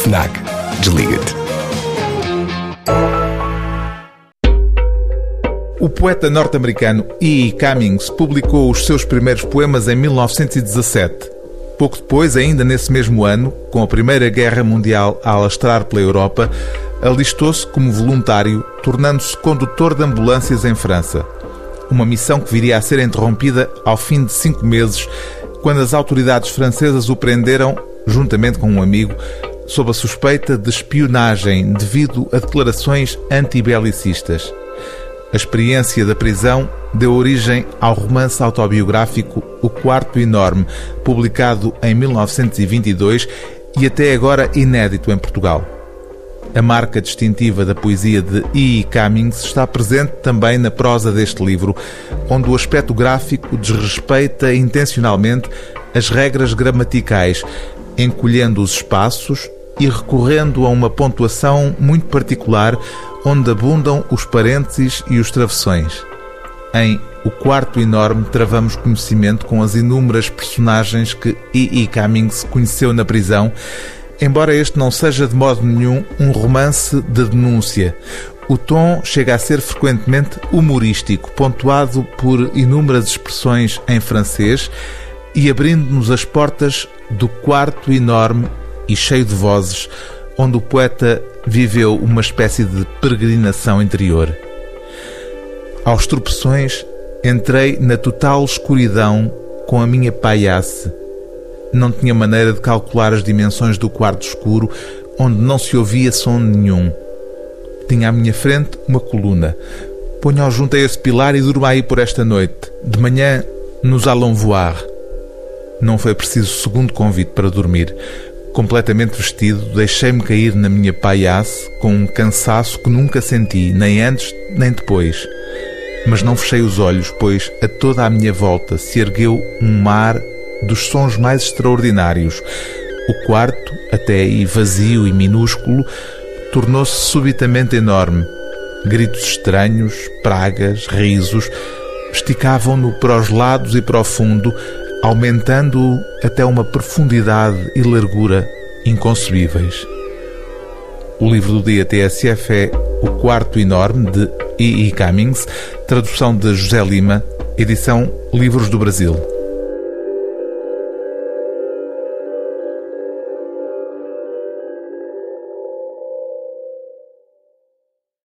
FNAC. Desliga-te. O poeta norte-americano E. E. Cummings publicou os seus primeiros poemas em 1917. Pouco depois, ainda nesse mesmo ano, com a Primeira Guerra Mundial a alastrar pela Europa, alistou-se como voluntário, tornando-se condutor de ambulâncias em França. Uma missão que viria a ser interrompida ao fim de cinco meses, quando as autoridades francesas o prenderam, juntamente com um amigo, sob a suspeita de espionagem devido a declarações antibelicistas. A experiência da prisão deu origem ao romance autobiográfico O Quarto Enorme, publicado em 1922 e até agora inédito em Portugal. A marca distintiva da poesia de E. Cummings está presente também na prosa deste livro, onde o aspecto gráfico desrespeita intencionalmente as regras gramaticais, encolhendo os espaços e recorrendo a uma pontuação muito particular onde abundam os parênteses e os travessões. Em O Quarto Enorme travamos conhecimento com as inúmeras personagens que E. E. Cummings conheceu na prisão, embora este não seja de modo nenhum um romance de denúncia. O tom chega a ser frequentemente humorístico, pontuado por inúmeras expressões em francês e abrindo-nos as portas do quarto enorme e cheio de vozes, onde o poeta viveu uma espécie de peregrinação interior. Aos tropeções, entrei na total escuridão com a minha paiasse. Não tinha maneira de calcular as dimensões do quarto escuro, onde não se ouvia som nenhum. Tinha à minha frente uma coluna. Ponha-o junto a esse pilar e durma aí por esta noite. De manhã nos allons voir. Não foi preciso segundo convite para dormir. Completamente vestido, deixei-me cair na minha paiasse com um cansaço que nunca senti, nem antes nem depois. Mas não fechei os olhos, pois a toda a minha volta se ergueu um mar dos sons mais extraordinários. O quarto, até aí vazio e minúsculo, tornou-se subitamente enorme. Gritos estranhos, pragas, risos, esticavam-no para os lados e para o fundo, aumentando até uma profundidade e largura inconcebíveis. O livro do dia TSF é O Quarto Enorme, de E. E. Cummings, tradução de José Lima, edição Livros do Brasil.